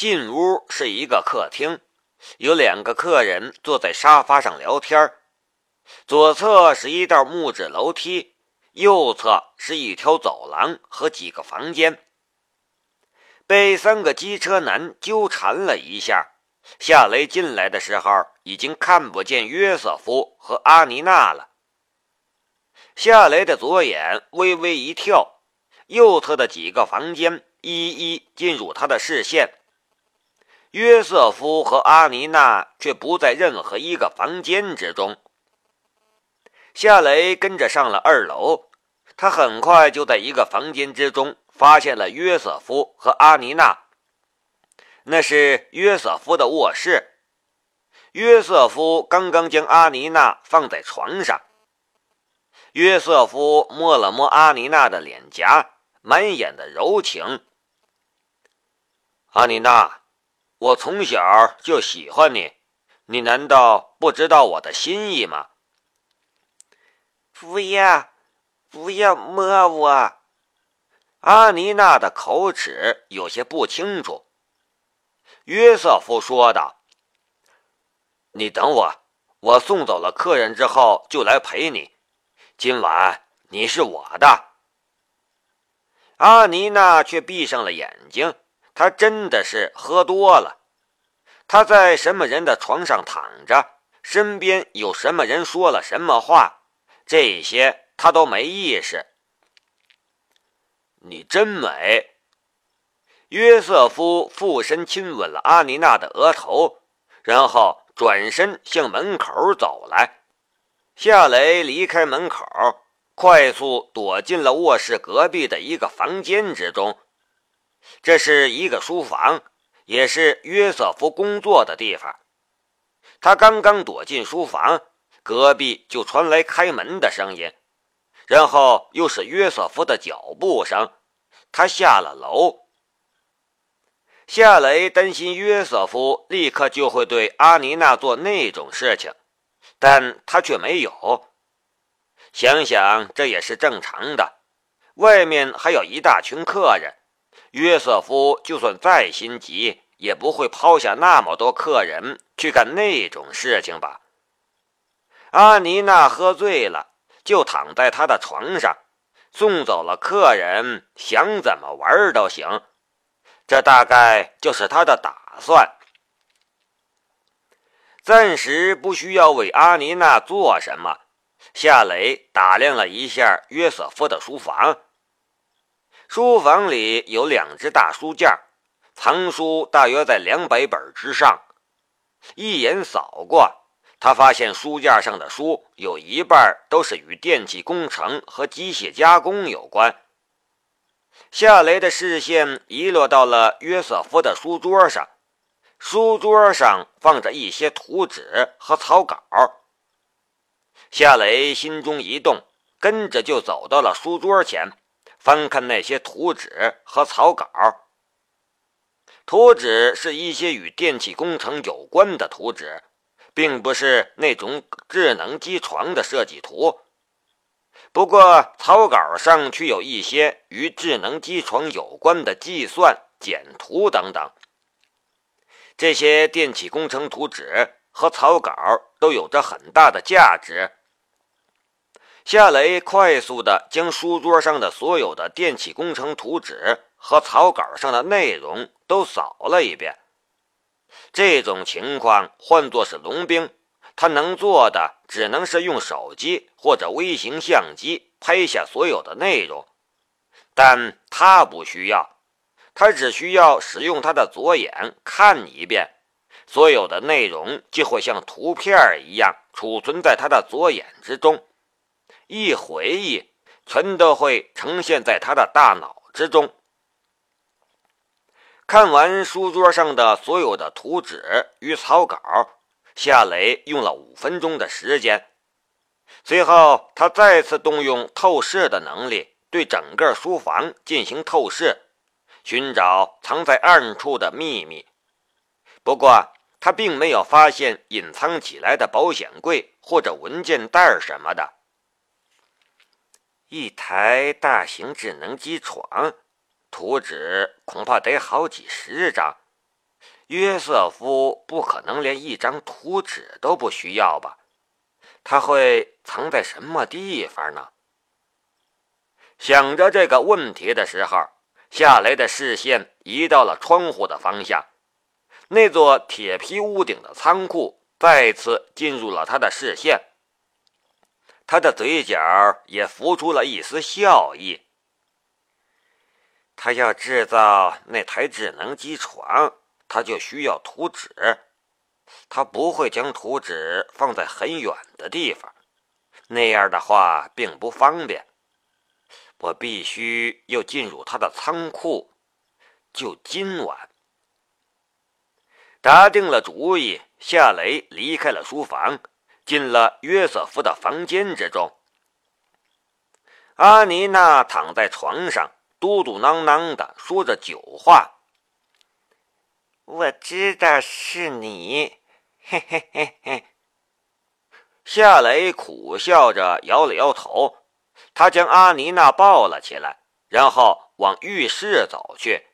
进屋是一个客厅，有两个客人坐在沙发上聊天左侧是一道木质楼梯，右侧是一条走廊和几个房间。被三个机车男纠缠了一下，夏雷进来的时候已经看不见约瑟夫和阿妮娜了。夏雷的左眼微微一跳，右侧的几个房间一一进入他的视线。约瑟夫和阿妮娜却不在任何一个房间之中。夏雷跟着上了二楼，他很快就在一个房间之中发现了约瑟夫和阿妮娜。那是约瑟夫的卧室。约瑟夫刚刚将阿妮娜放在床上。约瑟夫摸了摸阿妮娜的脸颊，满眼的柔情。阿妮娜。我从小就喜欢你，你难道不知道我的心意吗？不要，不要摸我！阿妮娜的口齿有些不清楚。约瑟夫说道：“你等我，我送走了客人之后就来陪你。今晚你是我的。”阿妮娜却闭上了眼睛。他真的是喝多了。他在什么人的床上躺着，身边有什么人说了什么话，这些他都没意识。你真美，约瑟夫俯身亲吻了阿妮娜的额头，然后转身向门口走来。夏雷离开门口，快速躲进了卧室隔壁的一个房间之中。这是一个书房，也是约瑟夫工作的地方。他刚刚躲进书房，隔壁就传来开门的声音，然后又是约瑟夫的脚步声。他下了楼。夏雷担心约瑟夫立刻就会对阿尼娜做那种事情，但他却没有。想想这也是正常的，外面还有一大群客人。约瑟夫就算再心急，也不会抛下那么多客人去干那种事情吧？阿妮娜喝醉了，就躺在他的床上，送走了客人，想怎么玩都行。这大概就是他的打算。暂时不需要为阿妮娜做什么。夏雷打量了一下约瑟夫的书房。书房里有两只大书架，藏书大约在两百本之上。一眼扫过，他发现书架上的书有一半都是与电气工程和机械加工有关。夏雷的视线遗落到了约瑟夫的书桌上，书桌上放着一些图纸和草稿。夏雷心中一动，跟着就走到了书桌前。翻看那些图纸和草稿，图纸是一些与电气工程有关的图纸，并不是那种智能机床的设计图。不过草稿上却有一些与智能机床有关的计算、简图等等。这些电气工程图纸和草稿都有着很大的价值。夏雷快速地将书桌上的所有的电气工程图纸和草稿上的内容都扫了一遍。这种情况换作是龙兵，他能做的只能是用手机或者微型相机拍下所有的内容，但他不需要，他只需要使用他的左眼看一遍，所有的内容就会像图片一样储存在他的左眼之中。一回忆，全都会呈现在他的大脑之中。看完书桌上的所有的图纸与草稿，夏雷用了五分钟的时间。随后，他再次动用透视的能力，对整个书房进行透视，寻找藏在暗处的秘密。不过，他并没有发现隐藏起来的保险柜或者文件袋什么的。一台大型智能机床，图纸恐怕得好几十张，约瑟夫不可能连一张图纸都不需要吧？他会藏在什么地方呢？想着这个问题的时候，夏雷的视线移到了窗户的方向，那座铁皮屋顶的仓库再次进入了他的视线。他的嘴角也浮出了一丝笑意。他要制造那台智能机床，他就需要图纸。他不会将图纸放在很远的地方，那样的话并不方便。我必须要进入他的仓库，就今晚。打定了主意，夏雷离开了书房，进了约瑟夫的房间之中。阿妮娜躺在床上，嘟嘟囔囔的说着酒话。我知道是你。嘿嘿嘿嘿，夏雷苦笑着摇了摇头，他将阿妮娜抱了起来，然后往浴室走去。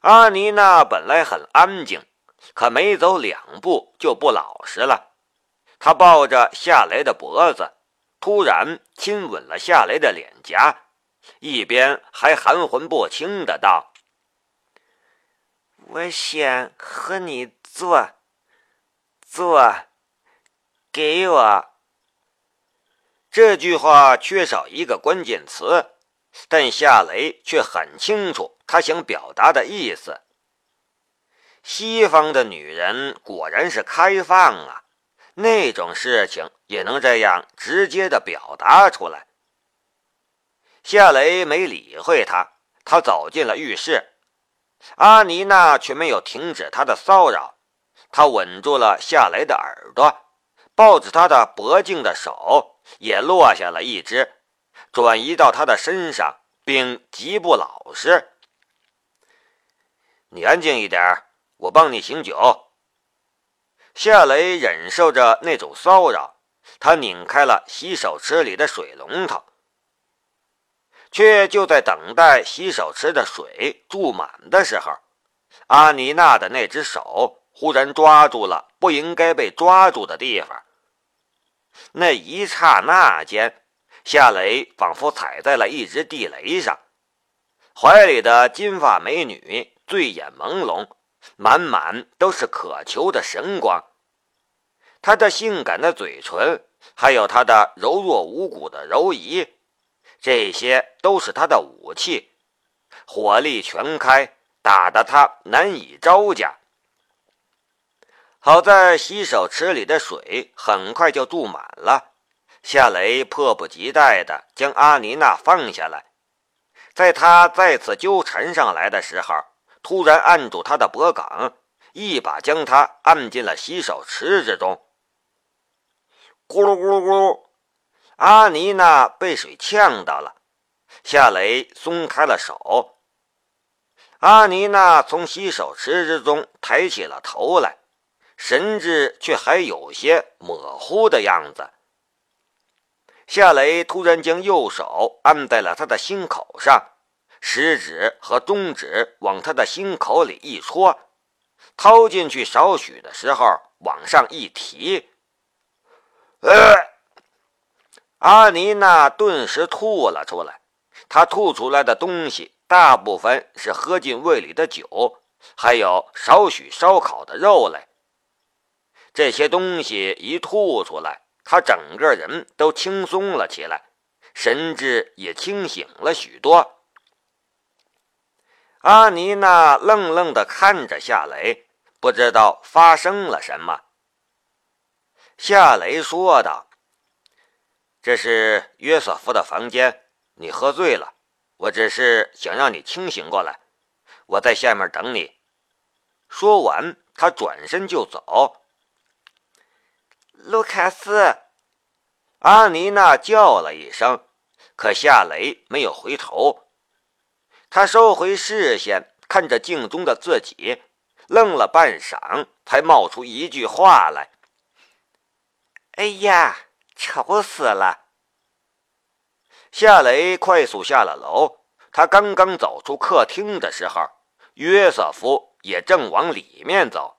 阿妮娜本来很安静，可没走两步就不老实了。他抱着夏雷的脖子，突然亲吻了夏雷的脸颊，一边还含混不清的道：“我想和你做。”做，给我。这句话缺少一个关键词，但夏雷却很清楚他想表达的意思。西方的女人果然是开放啊，那种事情也能这样直接的表达出来。夏雷没理会他，他走进了浴室，阿妮娜却没有停止他的骚扰。他吻住了夏雷的耳朵，抱着他的脖颈的手也落下了一只，转移到他的身上，并极不老实。你安静一点，我帮你醒酒。夏雷忍受着那种骚扰，他拧开了洗手池里的水龙头，却就在等待洗手池的水注满的时候，阿妮娜的那只手。忽然抓住了不应该被抓住的地方。那一刹那间，夏雷仿佛踩在了一只地雷上，怀里的金发美女醉眼朦胧，满满都是渴求的神光。她的性感的嘴唇，还有她的柔弱无骨的柔仪，这些都是她的武器，火力全开，打得他难以招架。好在洗手池里的水很快就注满了，夏雷迫不及待地将阿妮娜放下来，在他再次纠缠上来的时候，突然按住他的脖颈，一把将他按进了洗手池之中。咕噜咕噜咕噜，阿妮娜被水呛到了，夏雷松开了手。阿妮娜从洗手池之中抬起了头来。神志却还有些模糊的样子。夏雷突然将右手按在了他的心口上，食指和中指往他的心口里一戳，掏进去少许的时候往上一提，呃，阿尼娜顿时吐了出来。她吐出来的东西大部分是喝进胃里的酒，还有少许烧烤的肉类。这些东西一吐出来，他整个人都轻松了起来，神志也清醒了许多。阿妮娜愣愣地看着夏雷，不知道发生了什么。夏雷说道：“这是约瑟夫的房间，你喝醉了，我只是想让你清醒过来。我在下面等你。”说完，他转身就走。卢卡斯，阿妮娜叫了一声，可夏雷没有回头。他收回视线，看着镜中的自己，愣了半晌，才冒出一句话来：“哎呀，丑死了！”夏雷快速下了楼。他刚刚走出客厅的时候，约瑟夫也正往里面走。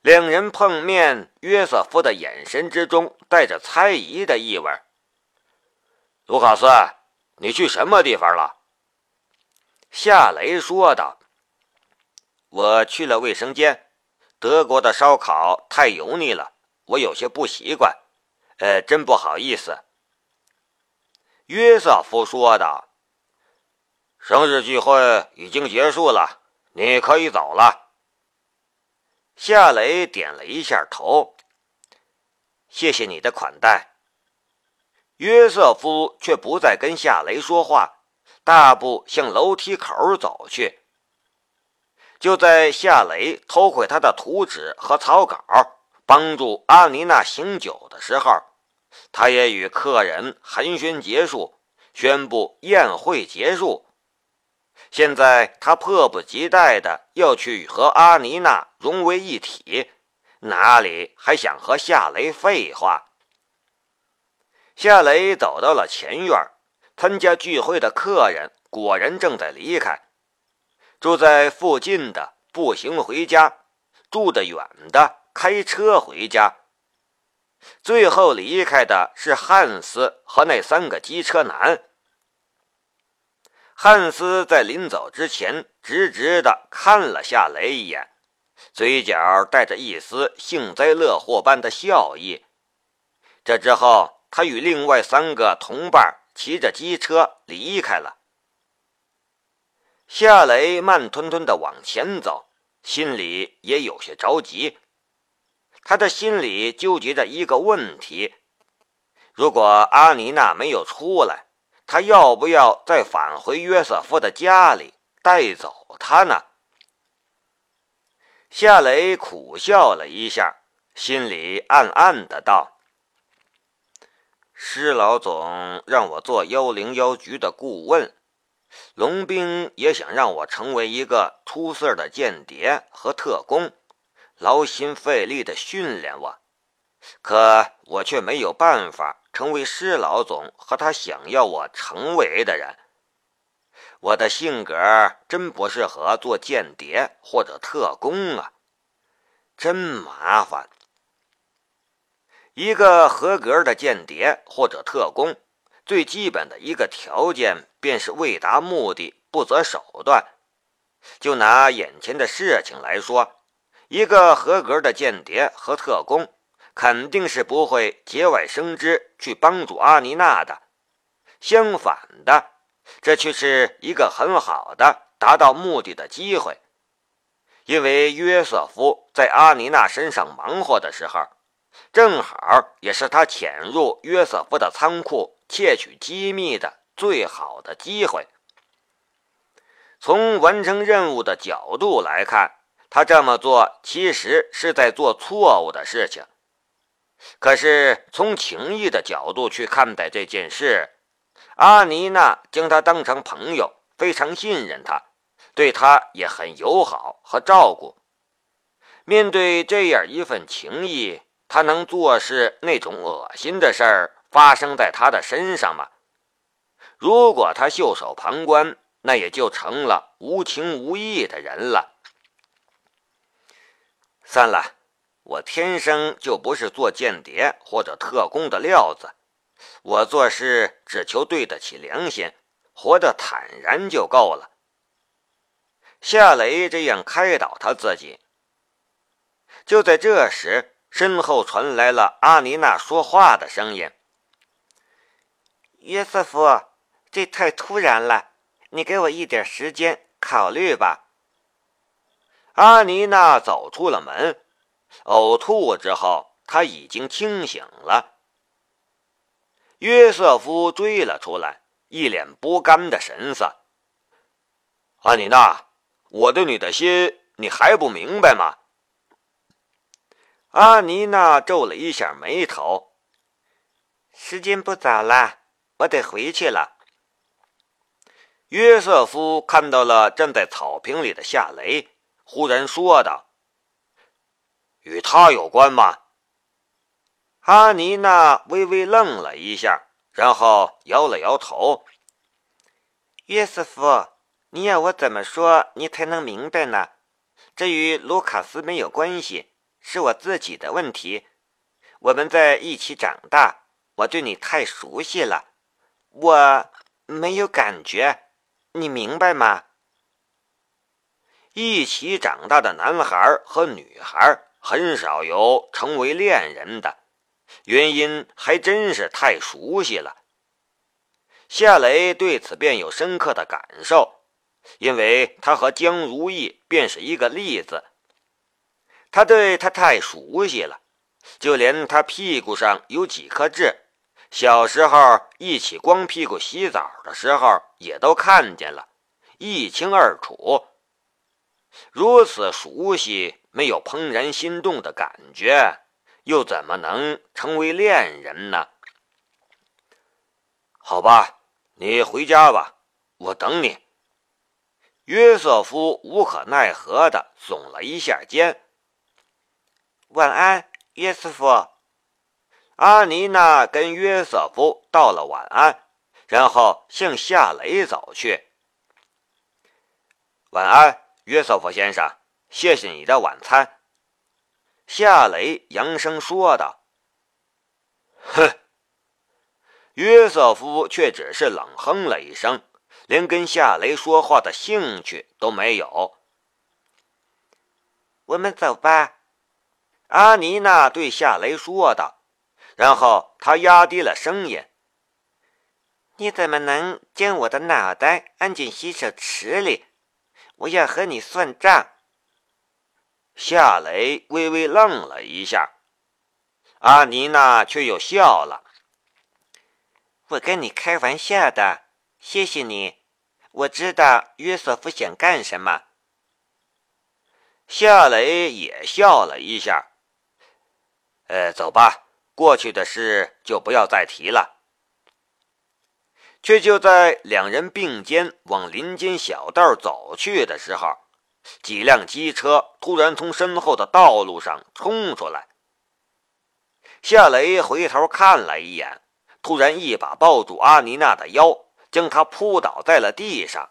两人碰面，约瑟夫的眼神之中带着猜疑的意味。卢卡斯，你去什么地方了？夏雷说道：“我去了卫生间。德国的烧烤太油腻了，我有些不习惯。呃，真不好意思。”约瑟夫说道：“生日聚会已经结束了，你可以走了。”夏雷点了一下头，谢谢你的款待。约瑟夫却不再跟夏雷说话，大步向楼梯口走去。就在夏雷偷窥他的图纸和草稿，帮助阿妮娜醒酒的时候，他也与客人寒暄结束，宣布宴会结束。现在他迫不及待的要去和阿妮娜融为一体，哪里还想和夏雷废话？夏雷走到了前院，参加聚会的客人果然正在离开，住在附近的步行回家，住得远的开车回家。最后离开的是汉斯和那三个机车男。汉斯在临走之前，直直地看了夏雷一眼，嘴角带着一丝幸灾乐祸般的笑意。这之后，他与另外三个同伴骑着机车离开了。夏雷慢吞吞地往前走，心里也有些着急。他的心里纠结着一个问题：如果阿妮娜没有出来，他要不要再返回约瑟夫的家里带走他呢？夏雷苦笑了一下，心里暗暗的道：“施老总让我做幺零幺局的顾问，龙兵也想让我成为一个出色的间谍和特工，劳心费力的训练我，可我却没有办法。”成为施老总和他想要我成为的人，我的性格真不适合做间谍或者特工啊，真麻烦。一个合格的间谍或者特工，最基本的一个条件便是为达目的不择手段。就拿眼前的事情来说，一个合格的间谍和特工。肯定是不会节外生枝去帮助阿妮娜的。相反的，这却是一个很好的达到目的的机会。因为约瑟夫在阿妮娜身上忙活的时候，正好也是他潜入约瑟夫的仓库窃取机密的最好的机会。从完成任务的角度来看，他这么做其实是在做错误的事情。可是从情谊的角度去看待这件事，阿妮娜将他当成朋友，非常信任他，对他也很友好和照顾。面对这样一份情谊，他能做事那种恶心的事儿发生在他的身上吗？如果他袖手旁观，那也就成了无情无义的人了。算了。我天生就不是做间谍或者特工的料子，我做事只求对得起良心，活得坦然就够了。夏雷这样开导他自己。就在这时，身后传来了阿妮娜说话的声音：“约瑟夫，这太突然了，你给我一点时间考虑吧。”阿妮娜走出了门。呕吐之后，他已经清醒了。约瑟夫追了出来，一脸不甘的神色。阿妮娜，我对你的心，你还不明白吗？阿妮娜皱了一下眉头。时间不早了，我得回去了。约瑟夫看到了站在草坪里的夏雷，忽然说道。与他有关吗？阿妮娜微微愣了一下，然后摇了摇头。约瑟夫，你要我怎么说你才能明白呢？这与卢卡斯没有关系，是我自己的问题。我们在一起长大，我对你太熟悉了，我没有感觉，你明白吗？一起长大的男孩和女孩很少有成为恋人的，原因还真是太熟悉了。夏雷对此便有深刻的感受，因为他和江如意便是一个例子。他对他太熟悉了，就连他屁股上有几颗痣，小时候一起光屁股洗澡的时候也都看见了，一清二楚。如此熟悉，没有怦然心动的感觉，又怎么能成为恋人呢？好吧，你回家吧，我等你。约瑟夫无可奈何的耸了一下肩。晚安，约瑟夫。阿妮娜跟约瑟夫道了晚安，然后向夏雷走去。晚安。约瑟夫先生，谢谢你的晚餐。”夏雷扬声说道。“哼！”约瑟夫却只是冷哼了一声，连跟夏雷说话的兴趣都没有。“我们走吧。”阿妮娜对夏雷说道，然后她压低了声音：“你怎么能将我的脑袋安进洗手池里？”我要和你算账。夏雷微微愣了一下，阿妮娜却又笑了。我跟你开玩笑的，谢谢你。我知道约瑟夫想干什么。夏雷也笑了一下。呃，走吧，过去的事就不要再提了。却就在两人并肩往林间小道走去的时候，几辆机车突然从身后的道路上冲出来。夏雷回头看了一眼，突然一把抱住阿妮娜的腰，将她扑倒在了地上。